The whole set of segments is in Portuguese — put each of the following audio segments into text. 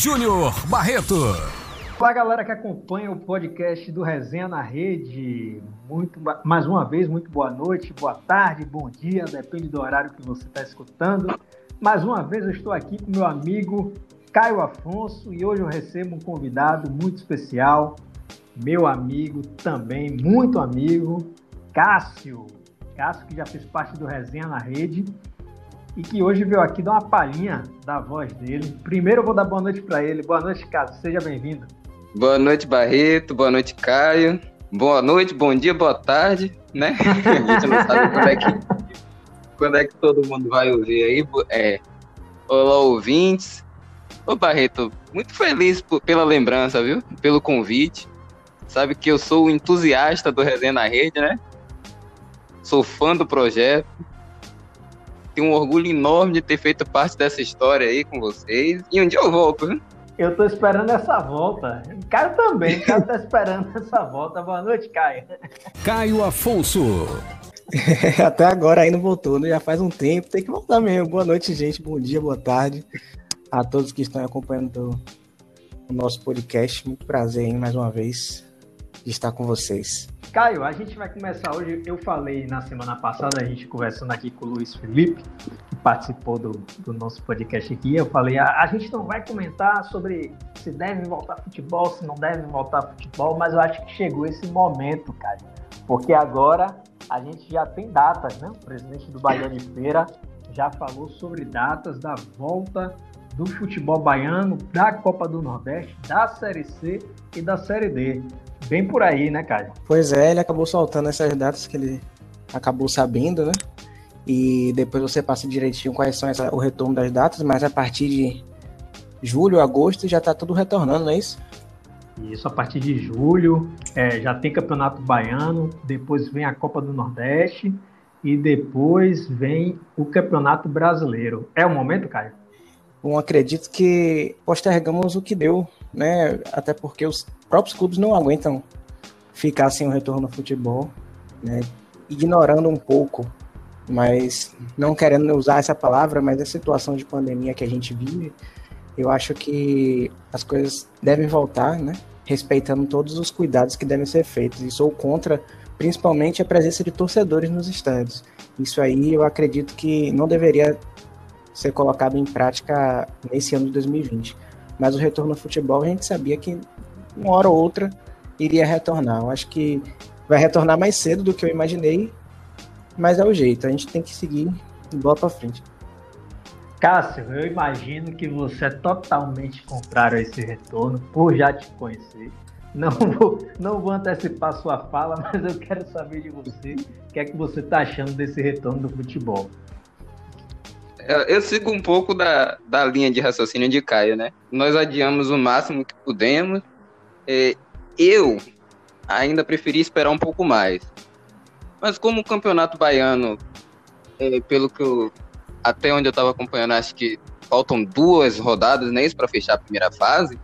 Júnior Barreto. Olá, galera que acompanha o podcast do Resenha na Rede. Muito, mais uma vez, muito boa noite, boa tarde, bom dia, depende do horário que você está escutando. Mais uma vez, eu estou aqui com meu amigo Caio Afonso e hoje eu recebo um convidado muito especial, meu amigo também, muito amigo, Cássio. Cássio, que já fez parte do Resenha na Rede e que hoje veio aqui dar uma palhinha da voz dele. Primeiro eu vou dar boa noite para ele. Boa noite, Cássio, seja bem-vindo. Boa noite, Barreto. Boa noite, Caio. Boa noite, bom dia, boa tarde, né? A gente não sabe quando é que, quando é que todo mundo vai ouvir aí. É, olá, ouvintes. Ô, Barreto, muito feliz pela lembrança, viu? Pelo convite. Sabe que eu sou entusiasta do Resenha na Rede, né? Sou fã do projeto. Tenho um orgulho enorme de ter feito parte dessa história aí com vocês. E um dia eu volto, viu? Eu tô esperando essa volta. O Caio também, o Caio tá esperando essa volta. Boa noite, Caio. Caio Afonso. Até agora aí não voltou, né? Já faz um tempo, tem que voltar mesmo. Boa noite, gente. Bom dia, boa tarde a todos que estão acompanhando o nosso podcast. Muito prazer, hein, mais uma vez, de estar com vocês. Caio, a gente vai começar hoje. Eu falei na semana passada, a gente conversando aqui com o Luiz Felipe, que participou do, do nosso podcast aqui. Eu falei: a, a, gente não vai comentar sobre se deve voltar futebol, se não deve voltar futebol, mas eu acho que chegou esse momento, Caio, porque agora a gente já tem datas, né? O presidente do Bahia de Feira já falou sobre datas da volta do futebol baiano, da Copa do Nordeste, da Série C e da Série D. Bem por aí, né, Caio? Pois é, ele acabou soltando essas datas que ele acabou sabendo, né? E depois você passa direitinho quais são essa, o retorno das datas, mas a partir de julho, agosto já tá tudo retornando, não é isso? Isso, a partir de julho é, já tem Campeonato Baiano, depois vem a Copa do Nordeste e depois vem o Campeonato Brasileiro. É o momento, Caio? Bom, acredito que postergamos o que deu, né? Até porque os próprios clubes não aguentam ficar sem o retorno ao futebol, né? Ignorando um pouco, mas não querendo usar essa palavra, mas a situação de pandemia que a gente vive, eu acho que as coisas devem voltar, né? Respeitando todos os cuidados que devem ser feitos. E sou contra, principalmente, a presença de torcedores nos estádios. Isso aí eu acredito que não deveria ser colocado em prática nesse ano de 2020. Mas o retorno ao futebol, a gente sabia que uma hora ou outra iria retornar. Eu acho que vai retornar mais cedo do que eu imaginei, mas é o jeito. A gente tem que seguir e bola para frente. Cássio, eu imagino que você é totalmente contrário a esse retorno, por já te conhecer. Não vou, não vou antecipar sua fala, mas eu quero saber de você o que é que você está achando desse retorno do futebol. Eu sigo um pouco da, da linha de raciocínio de Caio, né? Nós adiamos o máximo que pudemos. É, eu ainda preferi esperar um pouco mais. Mas como o campeonato baiano, é, pelo que eu, até onde eu estava acompanhando, acho que faltam duas rodadas, nem né, isso para fechar a primeira fase.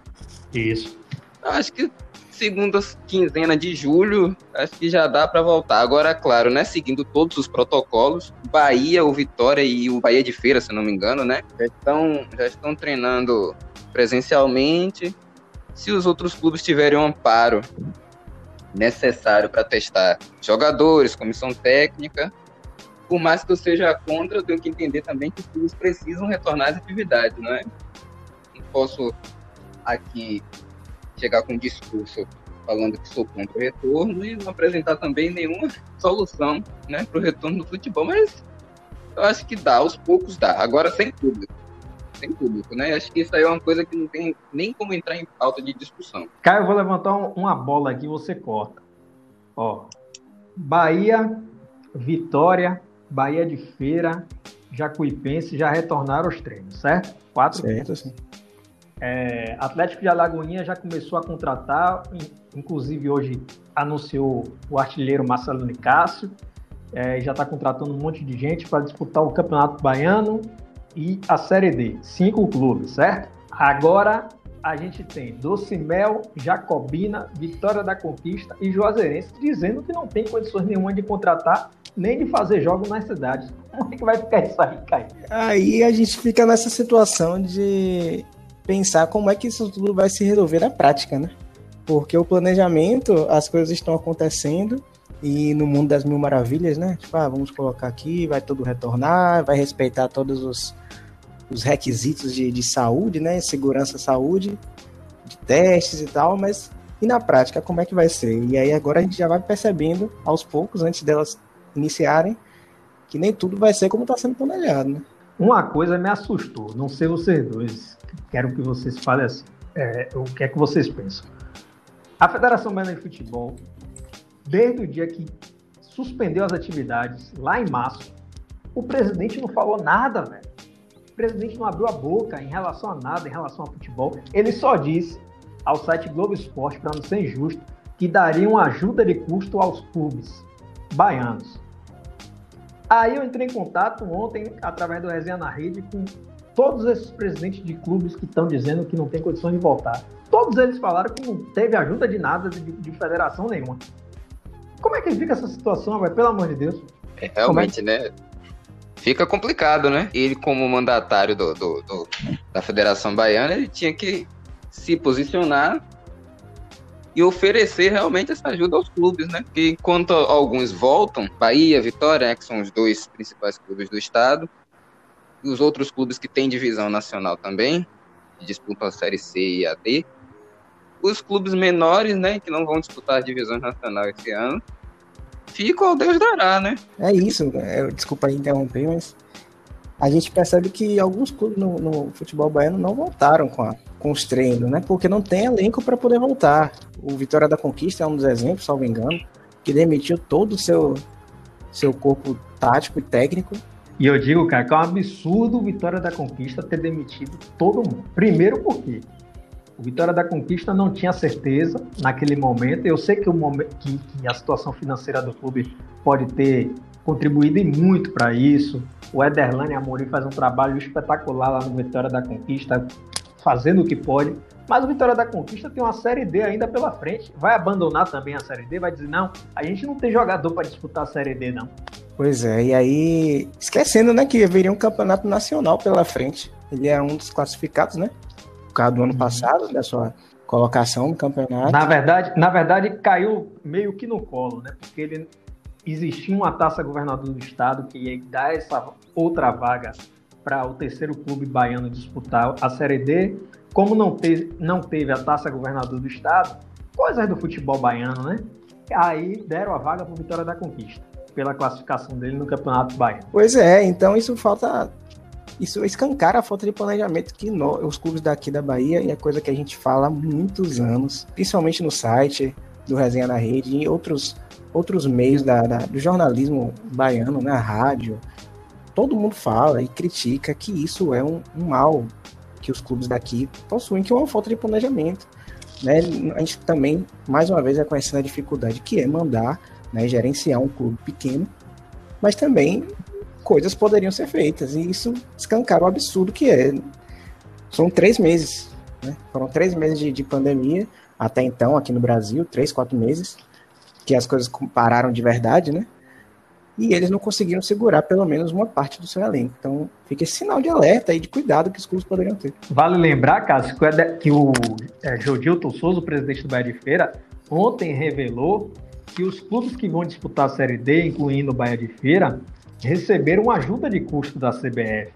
Isso. Acho que segunda quinzena de julho, acho que já dá para voltar. Agora, claro, né, seguindo todos os protocolos, Bahia, o Vitória e o Bahia de Feira, se não me engano, né, já estão, já estão treinando presencialmente. Se os outros clubes tiverem um amparo necessário para testar jogadores, comissão técnica, por mais que eu seja contra, eu tenho que entender também que os clubes precisam retornar às atividades, não é? Não posso aqui chegar com um discurso falando que sou contra o retorno e não apresentar também nenhuma solução né, para o retorno do futebol, mas eu acho que dá, aos poucos dá. Agora sem público. Sem público, né? Acho que isso aí é uma coisa que não tem nem como entrar em pauta de discussão. Caio, eu vou levantar uma bola aqui e você corta. Ó, Bahia, Vitória, Bahia de Feira, Jacuipense já retornaram aos treinos, certo? Quatro. Certo, sim. É, Atlético de Alagoinha já começou a contratar, inclusive hoje anunciou o artilheiro Marcelo Nicásio, é, já está contratando um monte de gente para disputar o Campeonato Baiano e a Série D. Cinco clubes, certo? Agora a gente tem Docimel, Jacobina, Vitória da Conquista e Juazeirense dizendo que não tem condições nenhuma de contratar nem de fazer jogos nas cidades. Como é que vai ficar isso aí, Caio? Aí a gente fica nessa situação de pensar como é que isso tudo vai se resolver na prática, né? Porque o planejamento, as coisas estão acontecendo e no mundo das mil maravilhas, né? Tipo, ah, vamos colocar aqui, vai tudo retornar, vai respeitar todos os, os requisitos de, de saúde, né? Segurança, saúde, de testes e tal, mas e na prática, como é que vai ser? E aí agora a gente já vai percebendo aos poucos, antes delas iniciarem, que nem tudo vai ser como está sendo planejado, né? Uma coisa me assustou, não sei vocês dois, quero que vocês falem assim, é, o que é que vocês pensam? A Federação Baiana de Futebol, desde o dia que suspendeu as atividades, lá em março, o presidente não falou nada, velho. O presidente não abriu a boca em relação a nada, em relação ao futebol. Ele só disse ao site Globo Esporte, para não ser injusto, que daria uma ajuda de custo aos clubes baianos. Aí eu entrei em contato ontem, através do Resenha na Rede, com todos esses presidentes de clubes que estão dizendo que não tem condições de voltar. Todos eles falaram que não teve ajuda de nada, de, de federação nenhuma. Como é que fica essa situação, velho? Pelo amor de Deus. É, realmente, é né? Fica complicado, né? Ele, como mandatário do, do, do, da Federação Baiana, ele tinha que se posicionar e oferecer realmente essa ajuda aos clubes, né? Porque enquanto alguns voltam, Bahia, Vitória, né, que são os dois principais clubes do estado, e os outros clubes que têm divisão nacional também, que disputam a Série C e a D, os clubes menores, né, que não vão disputar divisão nacional esse ano, ficam ao Deus dará, né? É isso, é, desculpa interromper, mas a gente percebe que alguns clubes no, no futebol baiano não voltaram com a com os treinos, né? Porque não tem elenco para poder voltar. O Vitória da Conquista é um dos exemplos, salvo engano, que demitiu todo o seu, seu corpo tático e técnico. E eu digo, cara, que é um absurdo o Vitória da Conquista ter demitido todo mundo. Primeiro porque o Vitória da Conquista não tinha certeza naquele momento. Eu sei que, o momento, que, que a situação financeira do clube pode ter contribuído e muito para isso. O Ederlane Amorim faz um trabalho espetacular lá no Vitória da Conquista, fazendo o que pode. Mas o Vitória da Conquista tem uma Série D ainda pela frente. Vai abandonar também a Série D? Vai dizer, não, a gente não tem jogador para disputar a Série D, não. Pois é, e aí, esquecendo, né, que haveria um campeonato nacional pela frente. Ele é um dos classificados, né? Por causa do ano uhum. passado, da sua colocação no campeonato. Na verdade, na verdade, caiu meio que no colo, né? Porque ele existia uma taça governador do estado que ia dar essa outra vaga para o terceiro clube baiano disputar a Série D. Como não teve, não teve a taça governador do estado, coisas do futebol baiano, né? Aí deram a vaga para Vitória da Conquista, pela classificação dele no Campeonato Baiano. Pois é, então isso falta. Isso escancara a falta de planejamento que nós, os clubes daqui da Bahia, e é coisa que a gente fala há muitos anos, principalmente no site do Resenha na Rede e em outros, outros meios da, da, do jornalismo baiano, na rádio, todo mundo fala e critica que isso é um, um mal que os clubes daqui possuem, que é uma falta de planejamento. Né? A gente também, mais uma vez, reconhecendo a dificuldade que é mandar, né, gerenciar um clube pequeno, mas também coisas poderiam ser feitas, e isso escancara o absurdo que é. São três meses, né? foram três meses de, de pandemia, até então, aqui no Brasil, três, quatro meses, que as coisas pararam de verdade, né? E eles não conseguiram segurar pelo menos uma parte do seu elenco. Então fica esse sinal de alerta e de cuidado que os clubes poderiam ter. Vale lembrar, Cássio, que o é, Jodilton Souza, o presidente do Bahia de Feira, ontem revelou que os clubes que vão disputar a Série D, incluindo o Bahia de Feira, receberam ajuda de custo da CBF.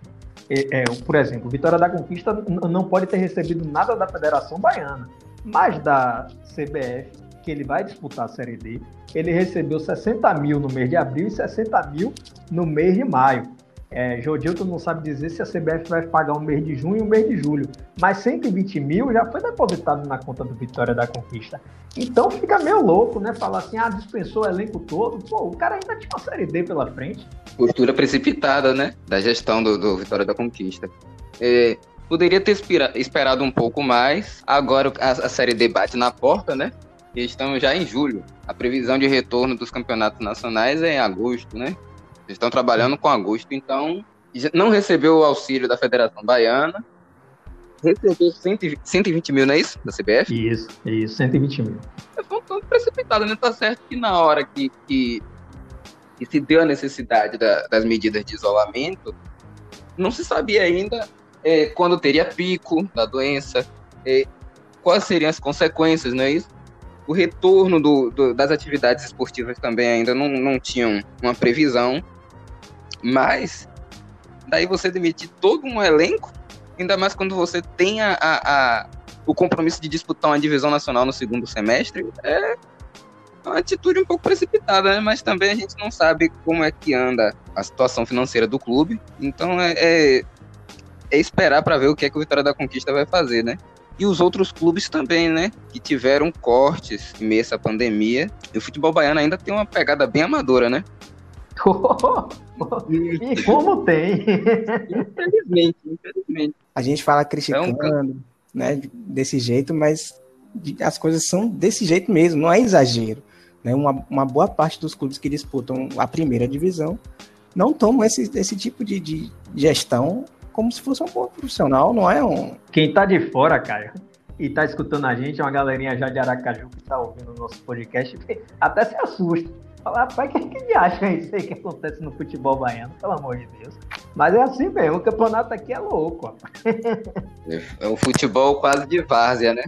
É, é, por exemplo, Vitória da Conquista não pode ter recebido nada da Federação Baiana, mas da CBF que ele vai disputar a Série D, ele recebeu 60 mil no mês de abril e 60 mil no mês de maio. É, Jodilton não sabe dizer se a CBF vai pagar o mês de junho e o mês de julho, mas 120 mil já foi depositado na conta do Vitória da Conquista. Então fica meio louco, né? Falar assim, ah, dispensou o elenco todo. Pô, o cara ainda tinha uma Série D pela frente. Postura precipitada, né? Da gestão do, do Vitória da Conquista. É, poderia ter esperado um pouco mais. Agora a, a Série D bate na porta, né? E estamos já em julho. A previsão de retorno dos campeonatos nacionais é em agosto, né? Eles estão trabalhando com agosto, então não recebeu o auxílio da Federação Baiana, recebeu 120 mil, não é isso? Da CBF? Isso, isso, 120 mil. É um tanto precipitado, né? Tá certo que na hora que, que, que se deu a necessidade da, das medidas de isolamento, não se sabia ainda é, quando teria pico da doença, é, quais seriam as consequências, não é isso? O retorno do, do, das atividades esportivas também ainda não, não tinham uma previsão, mas daí você demitir todo um elenco, ainda mais quando você tem a, a, a o compromisso de disputar uma divisão nacional no segundo semestre, é uma atitude um pouco precipitada, né? Mas também a gente não sabe como é que anda a situação financeira do clube. Então é, é, é esperar para ver o que é que o Vitória da Conquista vai fazer, né? E os outros clubes também, né? Que tiveram cortes em meio a essa pandemia. E o futebol baiano ainda tem uma pegada bem amadora, né? e como tem? infelizmente, infelizmente. A gente fala criticando, é um... né? Desse jeito, mas as coisas são desse jeito mesmo, não é exagero. Né? Uma, uma boa parte dos clubes que disputam a primeira divisão não tomam esse, esse tipo de, de gestão como se fosse um bom profissional, não é um. Quem tá de fora, Caio, e tá escutando a gente, é uma galerinha já de Aracaju que tá ouvindo o nosso podcast, até se assusta. Fala, rapaz, que, que acha é isso aí que acontece no futebol baiano, pelo amor de Deus. Mas é assim mesmo, o campeonato aqui é louco, ó. É o futebol quase de várzea, né?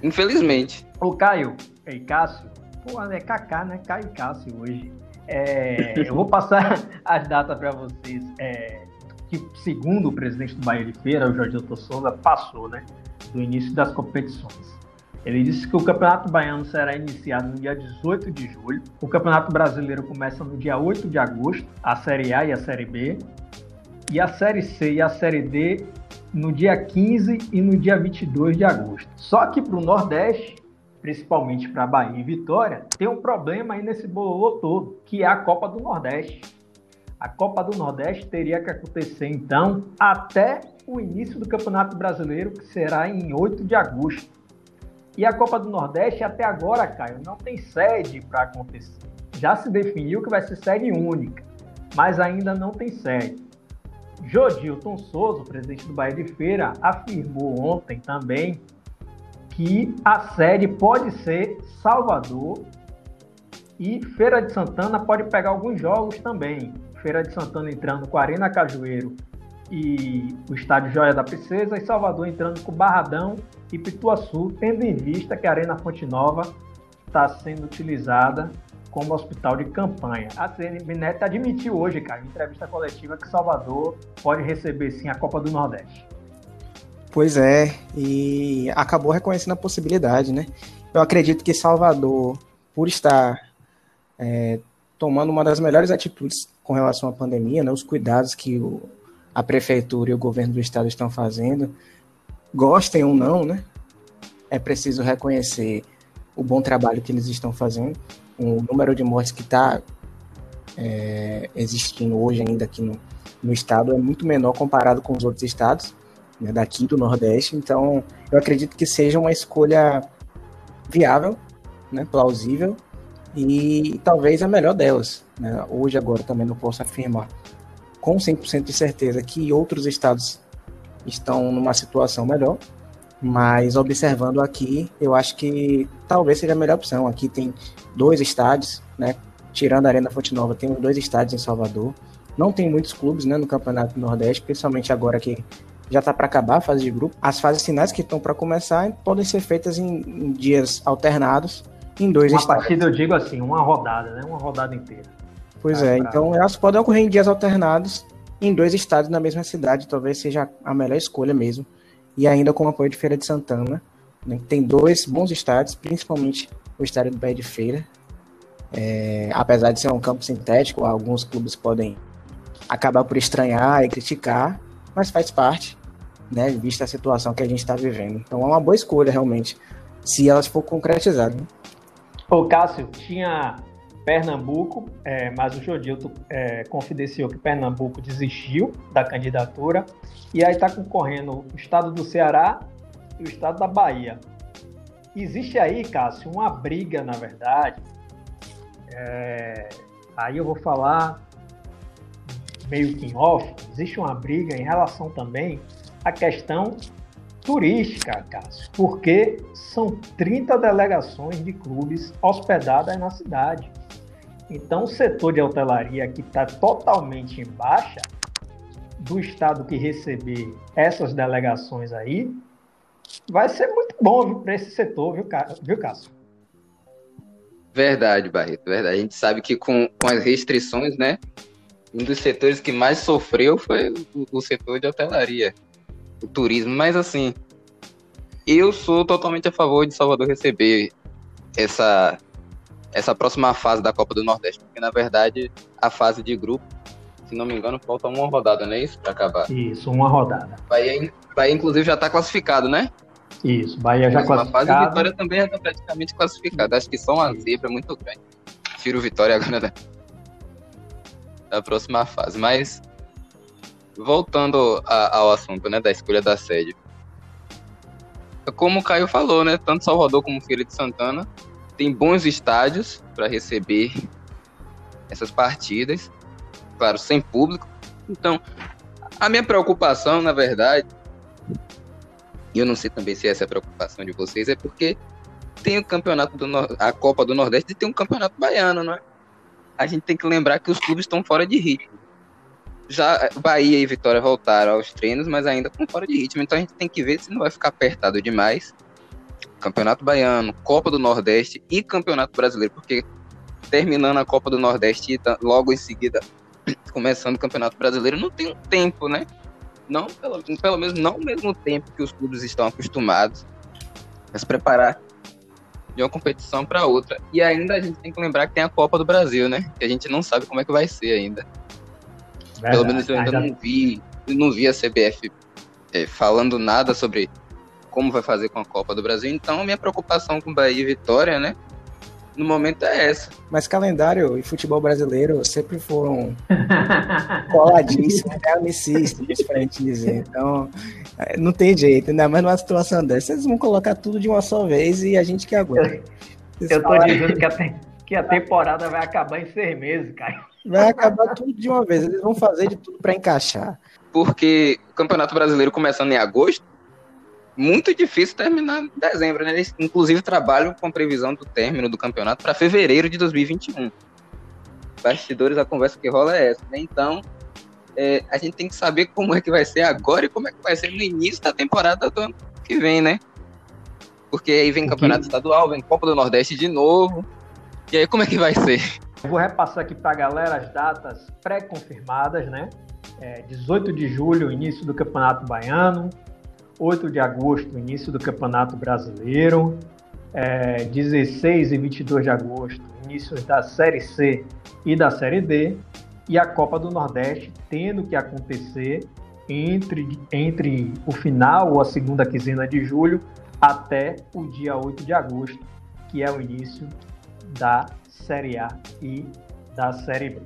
Infelizmente. O Caio e Cássio, Pô, é Kaká, né? Caio Cássio hoje. É, eu vou passar as datas para vocês. É, que segundo o presidente do Bahia de Feira, o Jorge Souza, passou, né? Do início das competições. Ele disse que o Campeonato Baiano será iniciado no dia 18 de julho. O Campeonato Brasileiro começa no dia 8 de agosto, a Série A e a Série B. E a Série C e a Série D no dia 15 e no dia 22 de agosto. Só que para o Nordeste, principalmente para Bahia e Vitória, tem um problema aí nesse bololô todo, que é a Copa do Nordeste. A Copa do Nordeste teria que acontecer então até o início do Campeonato Brasileiro, que será em 8 de agosto. E a Copa do Nordeste até agora, Caio, não tem sede para acontecer. Já se definiu que vai ser sede única, mas ainda não tem sede. Jodilton Souza, presidente do Bahia de Feira, afirmou ontem também que a sede pode ser Salvador e Feira de Santana pode pegar alguns jogos também. Feira de Santana entrando com Arena Cajueiro e o estádio Joia da Princesa, e Salvador entrando com Barradão e Pituaçu, tendo em vista que a Arena Fonte Nova está sendo utilizada como hospital de campanha. A CNBNet admitiu hoje, cara, em entrevista coletiva, que Salvador pode receber sim a Copa do Nordeste. Pois é, e acabou reconhecendo a possibilidade, né? Eu acredito que Salvador, por estar é, tomando uma das melhores atitudes com relação à pandemia, né, os cuidados que o, a prefeitura e o governo do estado estão fazendo, gostem ou não, né? É preciso reconhecer o bom trabalho que eles estão fazendo. O número de mortes que está é, existindo hoje ainda aqui no, no estado é muito menor comparado com os outros estados né, daqui do Nordeste. Então, eu acredito que seja uma escolha viável, né, plausível e talvez a melhor delas. Né? Hoje, agora, também não posso afirmar com 100% de certeza que outros estados estão numa situação melhor, mas observando aqui, eu acho que talvez seja a melhor opção. Aqui tem dois estádios, né? Tirando a Arena Fonte Nova, tem dois estádios em Salvador. Não tem muitos clubes né, no Campeonato Nordeste, principalmente agora que já está para acabar a fase de grupo. As fases finais que estão para começar podem ser feitas em, em, dias alternados em dois uma partida, eu digo assim, uma rodada, né? Uma rodada inteira. Pois é, pra... então elas podem ocorrer em dias alternados em dois estádios na mesma cidade, talvez seja a melhor escolha mesmo. E ainda com o apoio de Feira de Santana, né? tem dois bons estádios, principalmente o estádio do Pé de Feira. É, apesar de ser um campo sintético, alguns clubes podem acabar por estranhar e criticar, mas faz parte, né, vista a situação que a gente está vivendo. Então é uma boa escolha, realmente, se elas for concretizadas. Né? Ô, Cássio, tinha Pernambuco, é, mas o Jodilton é, confidenciou que Pernambuco desistiu da candidatura e aí está concorrendo o estado do Ceará e o estado da Bahia. Existe aí, Cássio, uma briga, na verdade. É, aí eu vou falar meio que em off, existe uma briga em relação também à questão turística, Cássio, porque são 30 delegações de clubes hospedadas na cidade. Então, o setor de hotelaria que está totalmente em baixa do estado que receber essas delegações aí, vai ser muito bom para esse setor, viu, viu Cássio? Verdade, Barreto, verdade. A gente sabe que com, com as restrições, né? Um dos setores que mais sofreu foi o, o setor de hotelaria, o turismo. Mas assim, eu sou totalmente a favor de Salvador receber essa, essa próxima fase da Copa do Nordeste, porque na verdade a fase de grupo, se não me engano, falta uma rodada, não é isso? Para acabar. Isso, uma rodada. Bahia, Bahia inclusive, já está classificado, né? Isso, Bahia já classificado. fase a Vitória também já está praticamente classificada. Acho que só uma zebra muito grande. Tiro Vitória agora da, da próxima fase. Mas, voltando a, ao assunto né, da escolha da sede. Como o Caio falou, né? Tanto Salvador como Feira de Santana tem bons estádios para receber essas partidas. Claro, sem público. Então, a minha preocupação, na verdade, e eu não sei também se essa é a preocupação de vocês, é porque tem o campeonato do a Copa do Nordeste e tem um campeonato baiano, não é? A gente tem que lembrar que os clubes estão fora de ritmo. Já Bahia e Vitória voltaram aos treinos, mas ainda estão fora de ritmo. Então a gente tem que ver se não vai ficar apertado demais. Campeonato Baiano, Copa do Nordeste e Campeonato Brasileiro, porque terminando a Copa do Nordeste e logo em seguida começando o Campeonato Brasileiro, não tem um tempo, né? não pelo, pelo menos não ao mesmo tempo que os clubes estão acostumados a se preparar de uma competição para outra. E ainda a gente tem que lembrar que tem a Copa do Brasil, né? Que a gente não sabe como é que vai ser ainda. Verdade, pelo menos eu ainda, ainda... não vi, não vi a CBF é, falando nada sobre como vai fazer com a Copa do Brasil. Então, minha preocupação com Bahia e Vitória, né? no momento é essa. Mas calendário e futebol brasileiro sempre foram coladíssimos, carnicistas, pra gente dizer. Então, é, não tem jeito, ainda mais numa situação dessa. Eles vão colocar tudo de uma só vez e a gente que aguenta. Eu, eu tô dizendo que a, que a temporada vai acabar em seis meses, cara. Vai acabar tudo de uma vez. Eles vão fazer de tudo para encaixar. Porque o Campeonato Brasileiro começando em agosto, muito difícil terminar em dezembro, né? Eles, inclusive, trabalham com previsão do término do campeonato para fevereiro de 2021. Bastidores, a conversa que rola é essa, né? Então, é, a gente tem que saber como é que vai ser agora e como é que vai ser no início da temporada do ano que vem, né? Porque aí vem campeonato estadual, vem Copa do Nordeste de novo. E aí, como é que vai ser? Eu vou repassar aqui para a galera as datas pré-confirmadas, né? É, 18 de julho, início do Campeonato Baiano. 8 de agosto, início do Campeonato Brasileiro. É, 16 e 22 de agosto, início da Série C e da Série D. E a Copa do Nordeste tendo que acontecer entre, entre o final ou a segunda quinzena de julho até o dia 8 de agosto, que é o início da Série A e da Série B.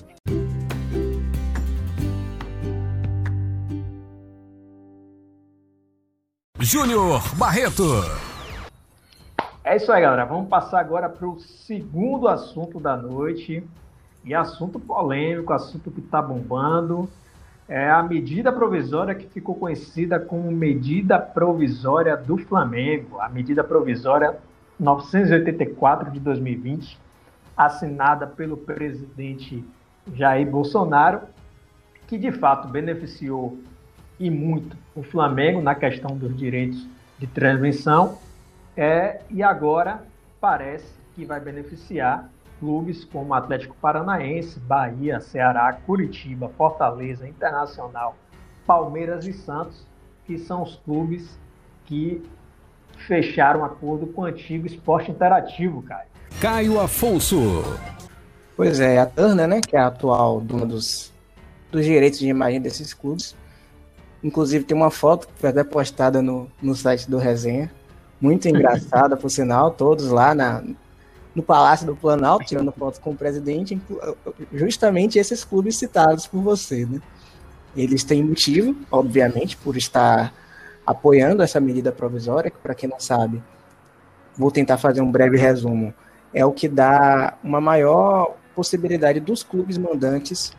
Júnior Barreto. É isso aí, galera. Vamos passar agora para o segundo assunto da noite. E assunto polêmico, assunto que está bombando. É a medida provisória que ficou conhecida como medida provisória do Flamengo. A medida provisória 984 de 2020, assinada pelo presidente Jair Bolsonaro, que de fato beneficiou e muito o Flamengo na questão dos direitos de transmissão. É, e agora parece que vai beneficiar clubes como Atlético Paranaense, Bahia, Ceará, Curitiba, Fortaleza, Internacional, Palmeiras e Santos, que são os clubes que fecharam acordo com o antigo esporte interativo, Caio. Caio Afonso. Pois é, a Turner, né, que é a atual dona dos, dos direitos de imagem desses clubes, Inclusive tem uma foto que foi até postada no, no site do Resenha. Muito engraçada, por sinal, todos lá na, no Palácio do Planalto, tirando foto com o presidente, justamente esses clubes citados por você, né? Eles têm motivo, obviamente, por estar apoiando essa medida provisória, que para quem não sabe, vou tentar fazer um breve resumo, é o que dá uma maior possibilidade dos clubes mandantes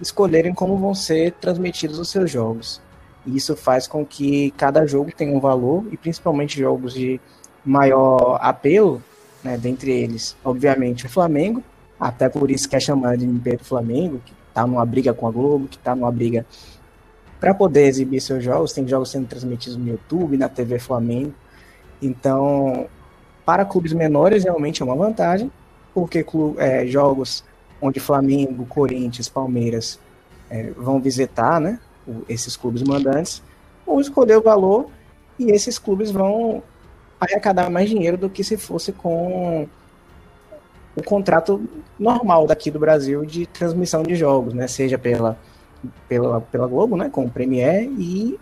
escolherem como vão ser transmitidos os seus jogos. E isso faz com que cada jogo tenha um valor, e principalmente jogos de maior apelo, né, dentre eles, obviamente, o Flamengo, até por isso que é chamado de Império Flamengo, que está numa briga com a Globo, que está numa briga para poder exibir seus jogos. Tem jogos sendo transmitidos no YouTube, na TV Flamengo. Então, para clubes menores, realmente é uma vantagem, porque é, jogos onde Flamengo, Corinthians, Palmeiras é, vão visitar né, esses clubes mandantes, vão escolher o valor e esses clubes vão arrecadar mais dinheiro do que se fosse com o contrato normal daqui do Brasil de transmissão de jogos, né? Seja pela, pela, pela Globo, né? Com o Premier e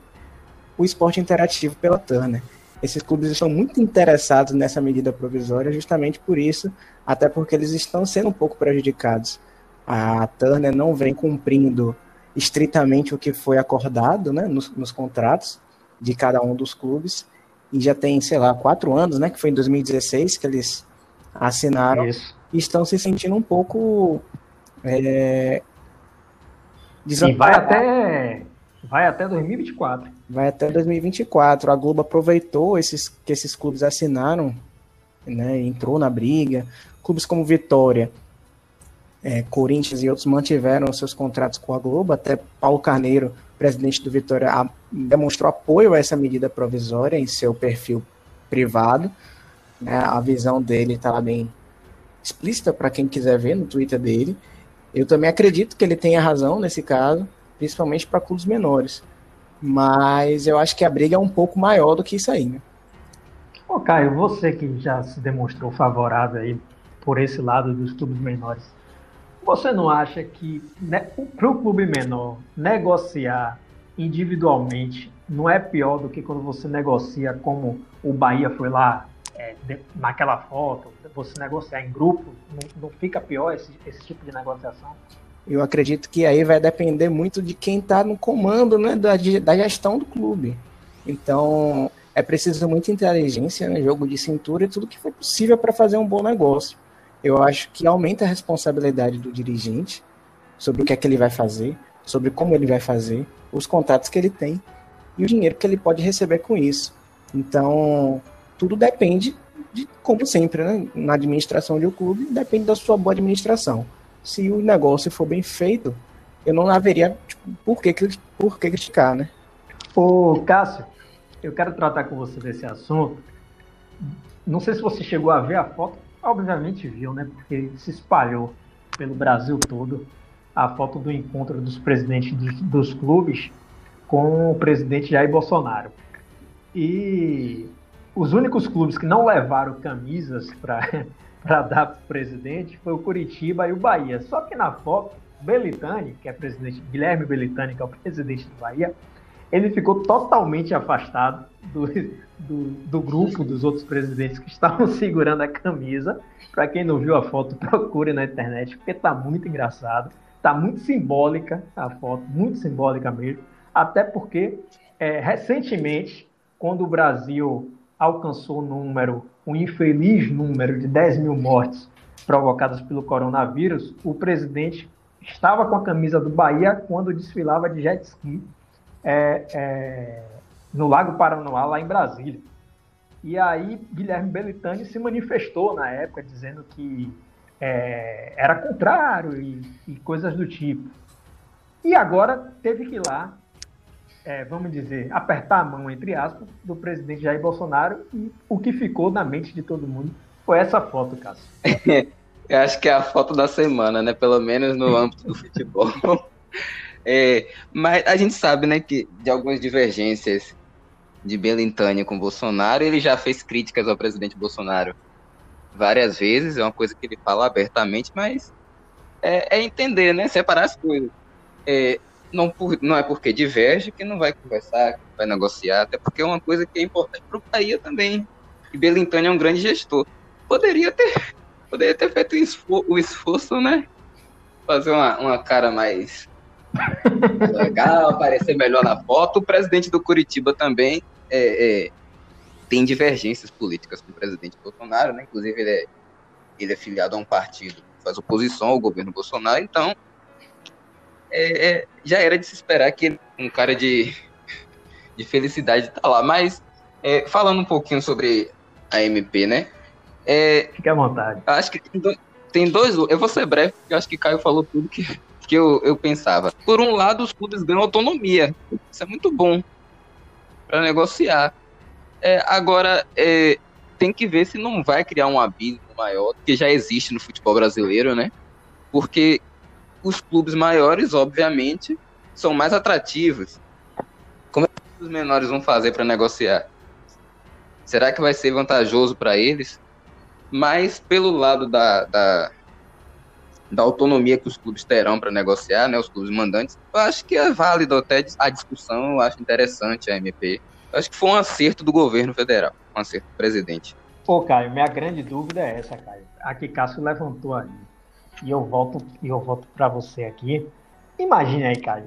o esporte interativo pela Turner. Esses clubes estão muito interessados nessa medida provisória justamente por isso, até porque eles estão sendo um pouco prejudicados. A Turner não vem cumprindo estritamente o que foi acordado né, nos, nos contratos de cada um dos clubes, e já tem, sei lá, quatro anos, né? Que foi em 2016 que eles assinaram. Isso. E estão se sentindo um pouco. É, e vai até, vai até 2024. Vai até 2024. A Globo aproveitou esses, que esses clubes assinaram, né? Entrou na briga. Clubes como Vitória, é, Corinthians e outros mantiveram seus contratos com a Globo. Até Paulo Carneiro, presidente do Vitória, a, demonstrou apoio a essa medida provisória em seu perfil privado. Né, a visão dele está bem explícita para quem quiser ver no Twitter dele. Eu também acredito que ele tenha razão nesse caso, principalmente para clubes menores. Mas eu acho que a briga é um pouco maior do que isso aí, né? Ô, Caio, você que já se demonstrou favorável aí por esse lado dos clubes menores, você não acha que né, para o clube menor negociar individualmente não é pior do que quando você negocia como o Bahia foi lá é, de, naquela foto, você negociar em grupo, não, não fica pior esse, esse, tipo de negociação? Eu acredito que aí vai depender muito de quem está no comando né, da, da gestão do clube. Então, é preciso muita inteligência, né, jogo de cintura e tudo que for possível para fazer um bom negócio. Eu acho que aumenta a responsabilidade do dirigente sobre o que é que ele vai fazer, sobre como ele vai fazer, os contatos que ele tem e o dinheiro que ele pode receber com isso. Então, tudo depende de, como sempre, né? na administração de um clube, depende da sua boa administração. Se o negócio for bem feito, eu não haveria tipo, por, que, por que criticar, né? Ô, Cássio, eu quero tratar com você desse assunto. Não sei se você chegou a ver a foto, obviamente viu, né? Porque se espalhou pelo Brasil todo a foto do encontro dos presidentes dos, dos clubes com o presidente Jair Bolsonaro. E os únicos clubes que não levaram camisas para dar para o presidente foi o Curitiba e o Bahia. Só que na foto, Belitani, que é presidente, Guilherme Belitani, que é o presidente do Bahia, ele ficou totalmente afastado do, do, do grupo dos outros presidentes que estavam segurando a camisa. Para quem não viu a foto, procure na internet, porque está muito engraçado. Está muito simbólica a foto, muito simbólica mesmo. Até porque, é, recentemente, quando o Brasil alcançou o número, um infeliz número de 10 mil mortes provocadas pelo coronavírus, o presidente estava com a camisa do Bahia quando desfilava de jet ski é, é, no Lago Paranoá, lá em Brasília. E aí Guilherme Belitani se manifestou na época dizendo que é, era contrário e, e, coisas do tipo. E agora teve que ir lá é, vamos dizer, apertar a mão, entre aspas, do presidente Jair Bolsonaro e o que ficou na mente de todo mundo foi essa foto, Cássio. Eu acho que é a foto da semana, né? Pelo menos no âmbito do futebol. É, mas a gente sabe, né, que de algumas divergências de Belintânia com Bolsonaro, ele já fez críticas ao presidente Bolsonaro várias vezes, é uma coisa que ele fala abertamente, mas é, é entender, né? Separar as coisas. É, não, por, não é porque diverge que não vai conversar, que vai negociar, até porque é uma coisa que é importante para o Bahia também. E Belintani é um grande gestor. Poderia ter, poderia ter feito o esforço, o esforço né? Fazer uma, uma cara mais legal, aparecer melhor na foto. O presidente do Curitiba também é, é, tem divergências políticas com o presidente Bolsonaro, né? Inclusive, ele é, ele é filiado a um partido que faz oposição ao governo Bolsonaro, então é, é, já era de se esperar que um cara de, de felicidade tá lá. Mas, é, falando um pouquinho sobre a MP, né? É, Fique à vontade. Acho que tem dois, tem dois. Eu vou ser breve, porque acho que Caio falou tudo que, que eu, eu pensava. Por um lado, os clubes ganham autonomia. Isso é muito bom para negociar. É, agora, é, tem que ver se não vai criar um abismo maior, que já existe no futebol brasileiro, né? Porque os clubes maiores, obviamente, são mais atrativos. Como é que os menores vão fazer para negociar? Será que vai ser vantajoso para eles? Mas pelo lado da, da, da autonomia que os clubes terão para negociar, né, os clubes mandantes, eu acho que é válido até a discussão, eu acho interessante a MP. Eu acho que foi um acerto do governo federal, um acerto do presidente. Pô, Caio, minha grande dúvida é essa, Caio. A que Cássio levantou aí. E eu volto, e eu volto para você aqui. Imagine aí, Caio,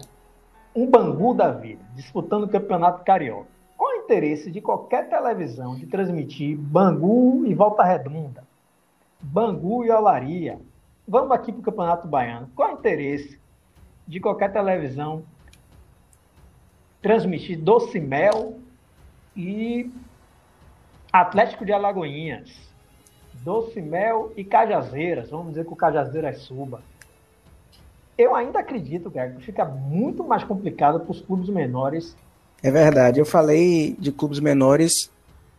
um Bangu da vida, disputando o Campeonato Carioca. Qual o interesse de qualquer televisão de transmitir Bangu e Volta Redonda? Bangu e Olaria, Vamos aqui para o Campeonato Baiano. Qual o interesse de qualquer televisão transmitir Doce Mel e Atlético de Alagoinhas? Doce Mel e Cajazeiras. Vamos dizer que o Cajazeiras suba. Eu ainda acredito, cara, que fica muito mais complicado para os clubes menores. É verdade. Eu falei de clubes menores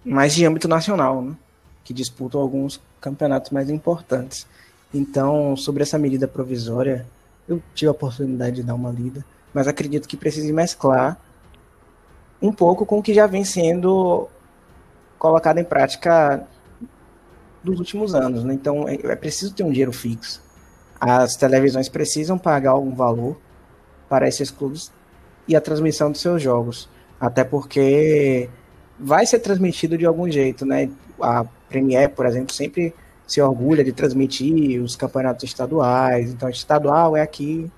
mais de âmbito nacional, né? Que disputam alguns campeonatos mais importantes. Então, sobre essa medida provisória, eu tive a oportunidade de dar uma lida, mas acredito que precise mesclar um pouco com o que já vem sendo colocado em prática dos últimos anos. Né? Então, é, é preciso ter um dinheiro fixo. As televisões precisam pagar algum valor para esses clubes e a transmissão dos seus jogos. Até porque vai ser transmitido de algum jeito, né? A Premier, por exemplo, sempre se orgulha de transmitir os campeonatos estaduais. Então, estadual é aqui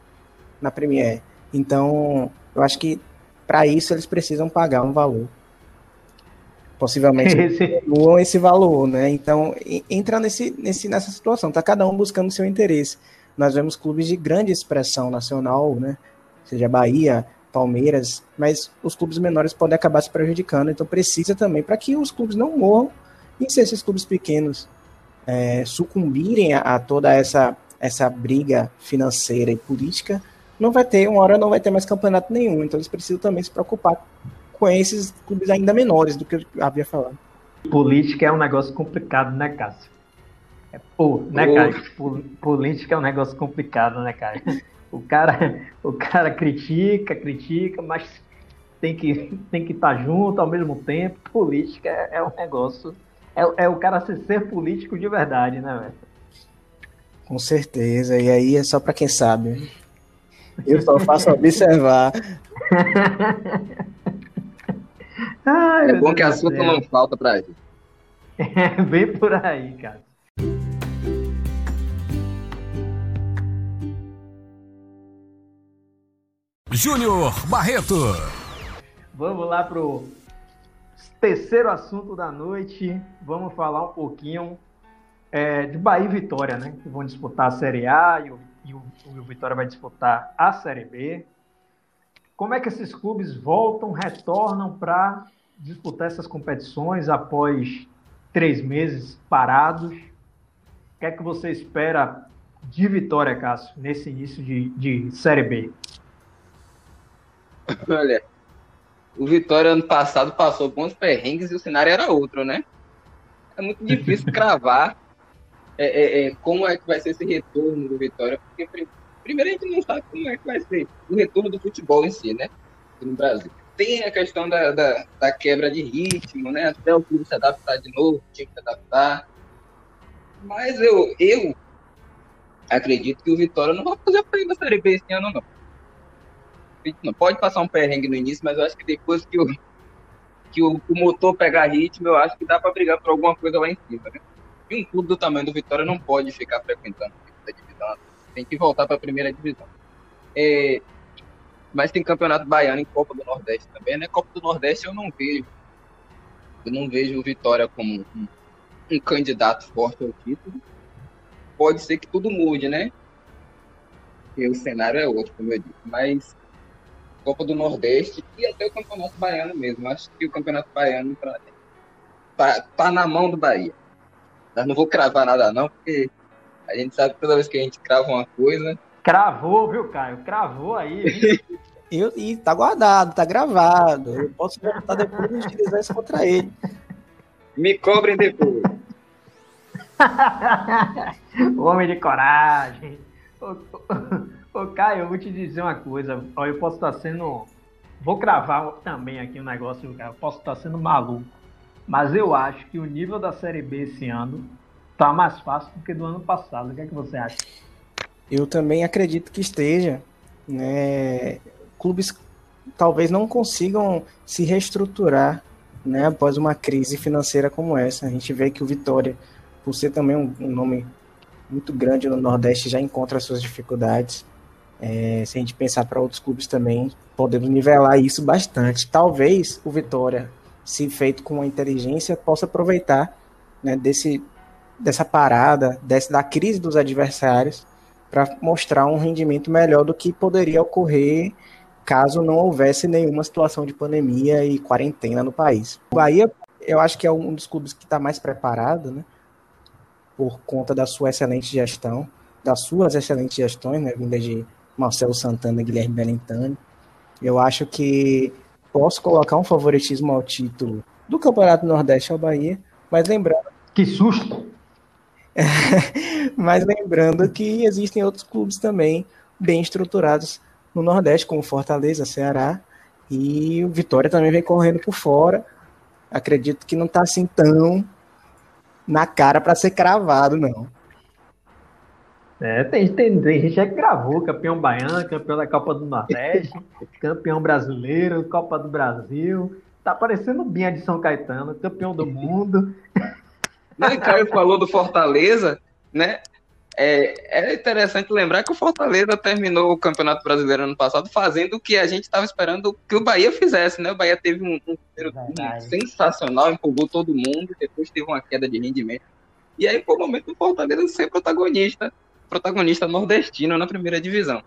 na Premier. Então, eu acho que para isso eles precisam pagar um valor. Possivelmente doam esse valor, né? Então, entra nesse, nesse, nessa situação. Tá cada um buscando seu interesse. Nós vemos clubes de grande expressão nacional, né? Seja Bahia, Palmeiras, mas os clubes menores podem acabar se prejudicando. Então, precisa também para que os clubes não morram em ser esses clubes pequenos é, sucumbirem a, a, toda essa, essa briga financeira e política, não vai ter, uma hora não vai ter mais campeonato nenhum. Então eles precisam também se preocupar com esses clubes ainda menores do que eu havia falado. Política é um negócio complicado, né, Cássio? É, pô, né, Caio? Política é um negócio complicado, né, Caio? O cara, o cara critica, critica, mas tem que tem que estar tá junto ao mesmo tempo. Política é, é um negócio é, é o cara ser, ser político de verdade, né, velho? Com certeza, e aí é só para quem sabe. Eu só faço observar. Ai, é bom que assunto não falta pra gente. É, bem por aí, cara. Júnior Barreto. Vamos lá pro Terceiro assunto da noite, vamos falar um pouquinho é, de Bahia e Vitória, né? Que vão disputar a Série A e o, e o, o Vitória vai disputar a Série B. Como é que esses clubes voltam, retornam para disputar essas competições após três meses parados? O que é que você espera de Vitória, Cássio, nesse início de, de Série B? Olha, o Vitória ano passado passou bons perrengues e o cenário era outro, né? É muito difícil cravar é, é, é, como é que vai ser esse retorno do Vitória, porque primeiro a gente não sabe como é que vai ser o retorno do futebol em si, né? No Brasil. Tem a questão da, da, da quebra de ritmo, né? Até o clube se adaptar de novo, o time se adaptar. Mas eu, eu acredito que o Vitória não vai fazer a frente da Série B esse ano, não não pode passar um perrengue no início, mas eu acho que depois que o, que o, o motor pegar ritmo, eu acho que dá para brigar por alguma coisa lá em cima. Né? E um clube do tamanho do Vitória não pode ficar frequentando a divisão, tem que voltar para a primeira divisão. É, mas tem campeonato baiano em Copa do Nordeste também, né? Copa do Nordeste eu não vejo, eu não vejo o Vitória como um, um candidato forte ao título. Pode ser que tudo mude, né? E o cenário é outro, como eu disse. Mas Copa do Nordeste e até o Campeonato Baiano mesmo. Acho que o Campeonato Baiano tá, tá, tá na mão do Bahia. Mas não vou cravar nada não, porque a gente sabe que toda vez que a gente crava uma coisa, Cravou, viu, Caio? Cravou aí. Eu, e tá guardado, tá gravado. Eu posso voltar depois e utilizar isso contra ele. Me cobrem depois. Homem de coragem. Ô, ô, ô, Caio, eu vou te dizer uma coisa. Ó, eu posso estar sendo. Vou cravar também aqui um negócio, cara. Eu posso estar sendo maluco. Mas eu acho que o nível da Série B esse ano tá mais fácil do que do ano passado. O que é que você acha? Eu também acredito que esteja. Né? Clubes talvez não consigam se reestruturar né, após uma crise financeira como essa. A gente vê que o Vitória, por ser também um, um nome muito grande no Nordeste, já encontra suas dificuldades. É, se a gente pensar para outros clubes também, podemos nivelar isso bastante. Talvez o Vitória, se feito com inteligência, possa aproveitar né, desse, dessa parada, dessa, da crise dos adversários, para mostrar um rendimento melhor do que poderia ocorrer caso não houvesse nenhuma situação de pandemia e quarentena no país. O Bahia, eu acho que é um dos clubes que está mais preparado, né? Por conta da sua excelente gestão, das suas excelentes gestões, né? Vinda de Marcelo Santana e Guilherme Belentani. Eu acho que posso colocar um favoritismo ao título do Campeonato Nordeste ao Bahia, mas lembrando. Que susto! mas lembrando que existem outros clubes também bem estruturados no Nordeste, como Fortaleza, Ceará, e o Vitória também vem correndo por fora. Acredito que não está assim tão na cara para ser cravado, não. É, tem, tem, tem gente que gravou campeão baiano, campeão da Copa do Nordeste, campeão brasileiro, Copa do Brasil. Tá parecendo Binha de São Caetano, campeão do mundo. O Caio falou do Fortaleza, né? É, é interessante lembrar que o Fortaleza terminou o Campeonato Brasileiro ano passado fazendo o que a gente estava esperando que o Bahia fizesse, né? O Bahia teve um, um primeiro sensacional, empolgou todo mundo, depois teve uma queda de rendimento. E aí foi o momento do Fortaleza ser protagonista, protagonista nordestino na primeira divisão.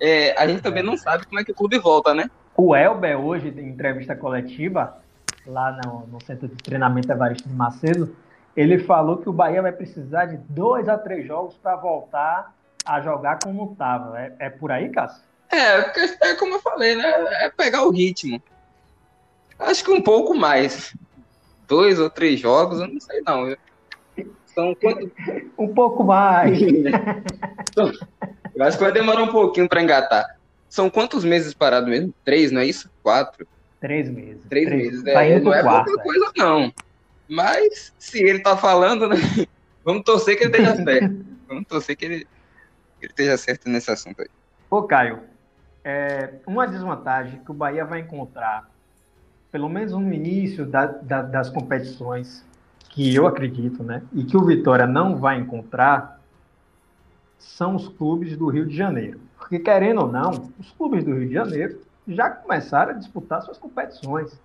É, a gente também não sabe como é que o clube volta, né? O Elber, hoje, em entrevista coletiva, lá no, no Centro de Treinamento Evaristo de Macedo, ele falou que o Bahia vai precisar de dois a três jogos para voltar a jogar como estava. É, é, por aí, Cássio? É, é como eu falei, né? É pegar o ritmo. Acho que um pouco mais. Dois ou três jogos, eu não sei não. São quanto... um pouco mais. eu acho que vai demorar um pouquinho para engatar. São quantos meses parados mesmo? Três, não é isso? Quatro? Três meses. Três, Três. meses. Tá é, não é pouca coisa, não. Mas, se ele tá falando, né? Vamos torcer que ele esteja certo. Vamos torcer que ele, que ele esteja certo nesse assunto aí. Ô, Caio, é, uma desvantagem que o Bahia vai encontrar, pelo menos no início da, da, das competições, que eu acredito, né? E que o Vitória não vai encontrar, são os clubes do Rio de Janeiro. Porque, querendo ou não, os clubes do Rio de Janeiro já começaram a disputar suas competições.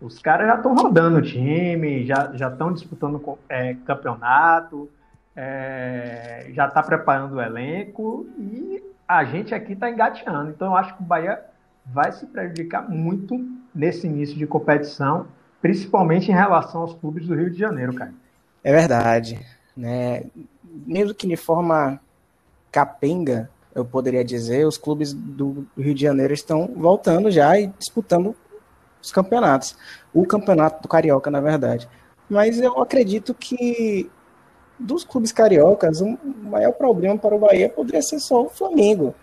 Os caras já estão rodando o time, já estão disputando é, campeonato, é, já está preparando o elenco e a gente aqui está engateando. Então eu acho que o Bahia vai se prejudicar muito nesse início de competição, principalmente em relação aos clubes do Rio de Janeiro, cara. É verdade. Né? Mesmo que de forma capenga, eu poderia dizer, os clubes do Rio de Janeiro estão voltando já e disputando os campeonatos. O campeonato do Carioca, na verdade. Mas eu acredito que dos clubes cariocas, o maior problema para o Bahia poderia ser só o Flamengo.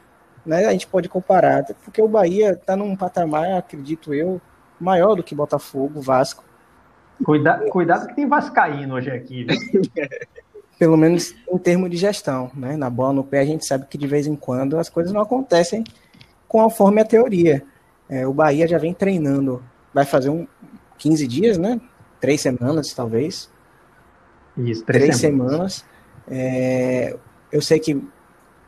Né? A gente pode comparar, porque o Bahia está num patamar, acredito eu, maior do que Botafogo, Vasco. Cuida, cuidado que tem Vascaíno hoje aqui. Pelo menos em termos de gestão. Né? Na bola no pé, a gente sabe que de vez em quando as coisas não acontecem conforme a teoria. É, o Bahia já vem treinando, vai fazer um 15 dias, né? Três semanas, talvez. Isso, três, três semanas. semanas. É, eu sei que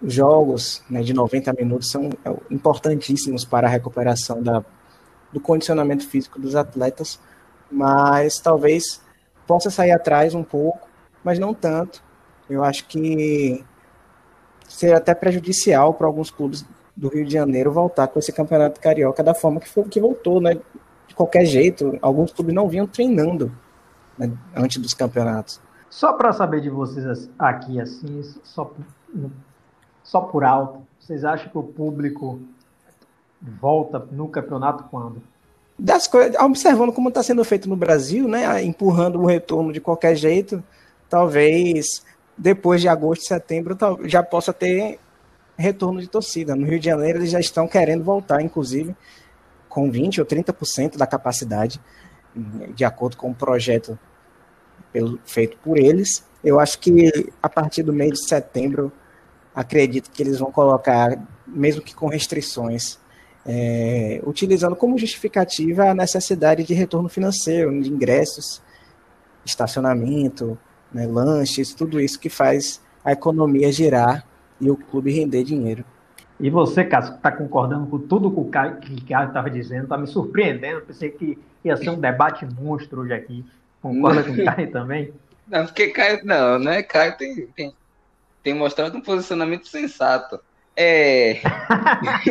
jogos né, de 90 minutos são é, importantíssimos para a recuperação da, do condicionamento físico dos atletas, mas talvez possa sair atrás um pouco, mas não tanto. Eu acho que seria até prejudicial para alguns clubes do Rio de Janeiro voltar com esse campeonato carioca da forma que, foi, que voltou, né? De qualquer jeito, alguns clubes não vinham treinando né, antes dos campeonatos. Só para saber de vocês aqui, assim, só, só por alto, vocês acham que o público volta no campeonato quando? Das coisas, observando como está sendo feito no Brasil, né, empurrando o retorno de qualquer jeito, talvez depois de agosto, setembro, já possa ter retorno de torcida. No Rio de Janeiro, eles já estão querendo voltar, inclusive, com 20% ou 30% da capacidade, de acordo com o projeto pelo, feito por eles. Eu acho que a partir do mês de setembro, acredito que eles vão colocar, mesmo que com restrições, é, utilizando como justificativa a necessidade de retorno financeiro, de ingressos, estacionamento, né, lanches, tudo isso que faz a economia girar e o clube render dinheiro. E você, Cássio, está concordando com tudo que o Caio estava dizendo, está me surpreendendo. Pensei que ia ser um debate monstro hoje aqui. Concorda com o Caio também? Não, porque Caio, não, né? Caio tem, tem, tem mostrado um posicionamento sensato. É.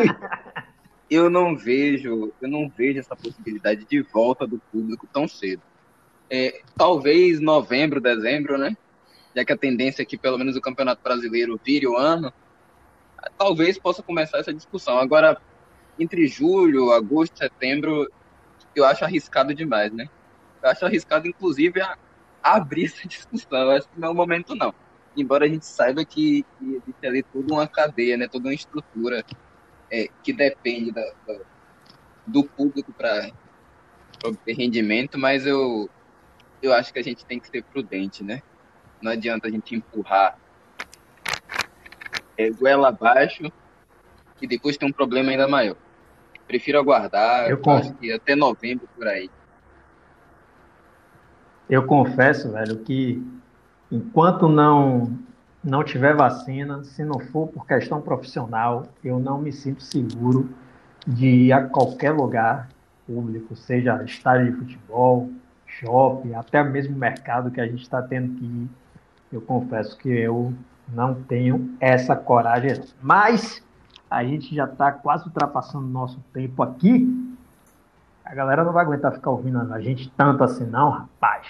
eu não vejo, eu não vejo essa possibilidade de volta do público tão cedo. É, talvez novembro, dezembro, né? Já que a tendência é que pelo menos o Campeonato Brasileiro vire o ano, talvez possa começar essa discussão. Agora, entre julho, agosto, setembro, eu acho arriscado demais, né? Eu acho arriscado, inclusive, a, abrir essa discussão. Eu acho que não é o momento, não. Embora a gente saiba que, que existe ali toda uma cadeia, né? Toda uma estrutura é, que depende da, da, do público para obter rendimento, mas eu, eu acho que a gente tem que ser prudente, né? Não adianta a gente empurrar é, goela abaixo e depois ter um problema ainda maior. Prefiro aguardar, eu acho que até novembro por aí. Eu confesso, velho, que enquanto não não tiver vacina, se não for por questão profissional, eu não me sinto seguro de ir a qualquer lugar público, seja estádio de futebol, shopping, até mesmo mercado que a gente está tendo que ir. Eu confesso que eu não tenho essa coragem. Mas a gente já está quase ultrapassando o nosso tempo aqui. A galera não vai aguentar ficar ouvindo a gente tanto assim, não, rapaz.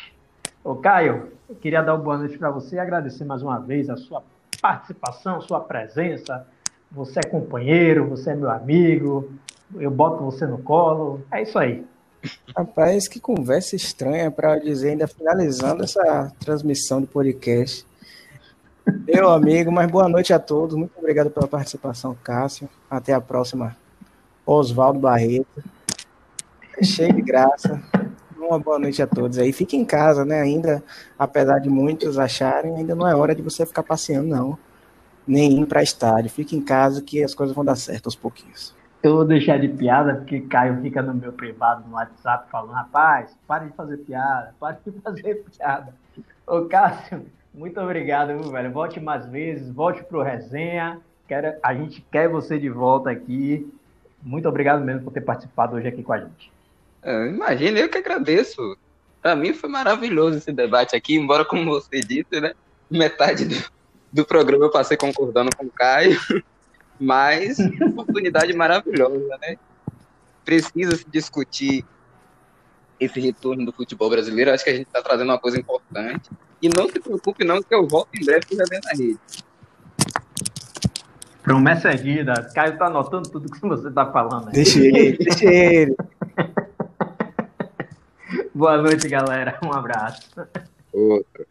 Ô, Caio, eu queria dar uma boa noite para você e agradecer mais uma vez a sua participação, sua presença. Você é companheiro, você é meu amigo, eu boto você no colo. É isso aí. Rapaz, que conversa estranha para dizer, ainda finalizando essa transmissão do podcast. Meu amigo, mas boa noite a todos. Muito obrigado pela participação, Cássio. Até a próxima. Oswaldo Barreto. Cheio de graça. Uma boa noite a todos aí. Fique em casa, né? Ainda, apesar de muitos acharem, ainda não é hora de você ficar passeando, não. Nem ir para estádio. Fique em casa que as coisas vão dar certo aos pouquinhos. Eu vou deixar de piada, porque Caio fica no meu privado no WhatsApp falando, rapaz, pare de fazer piada, pare de fazer piada. Ô, Cássio, muito obrigado, viu, velho. Volte mais vezes, volte pro resenha. Quero, a gente quer você de volta aqui. Muito obrigado mesmo por ter participado hoje aqui com a gente. É, imagina, eu que agradeço. Para mim foi maravilhoso esse debate aqui, embora, como você disse, né? Metade do, do programa eu passei concordando com o Caio. Mas oportunidade maravilhosa, né? Precisa se discutir esse retorno do futebol brasileiro. Acho que a gente está trazendo uma coisa importante. E não se preocupe, não, que eu volto em breve para o na rede. Promessa é vida. Caio está anotando tudo que você está falando. Aí. Deixa ele, deixa ele. Boa noite, galera. Um abraço. Outro.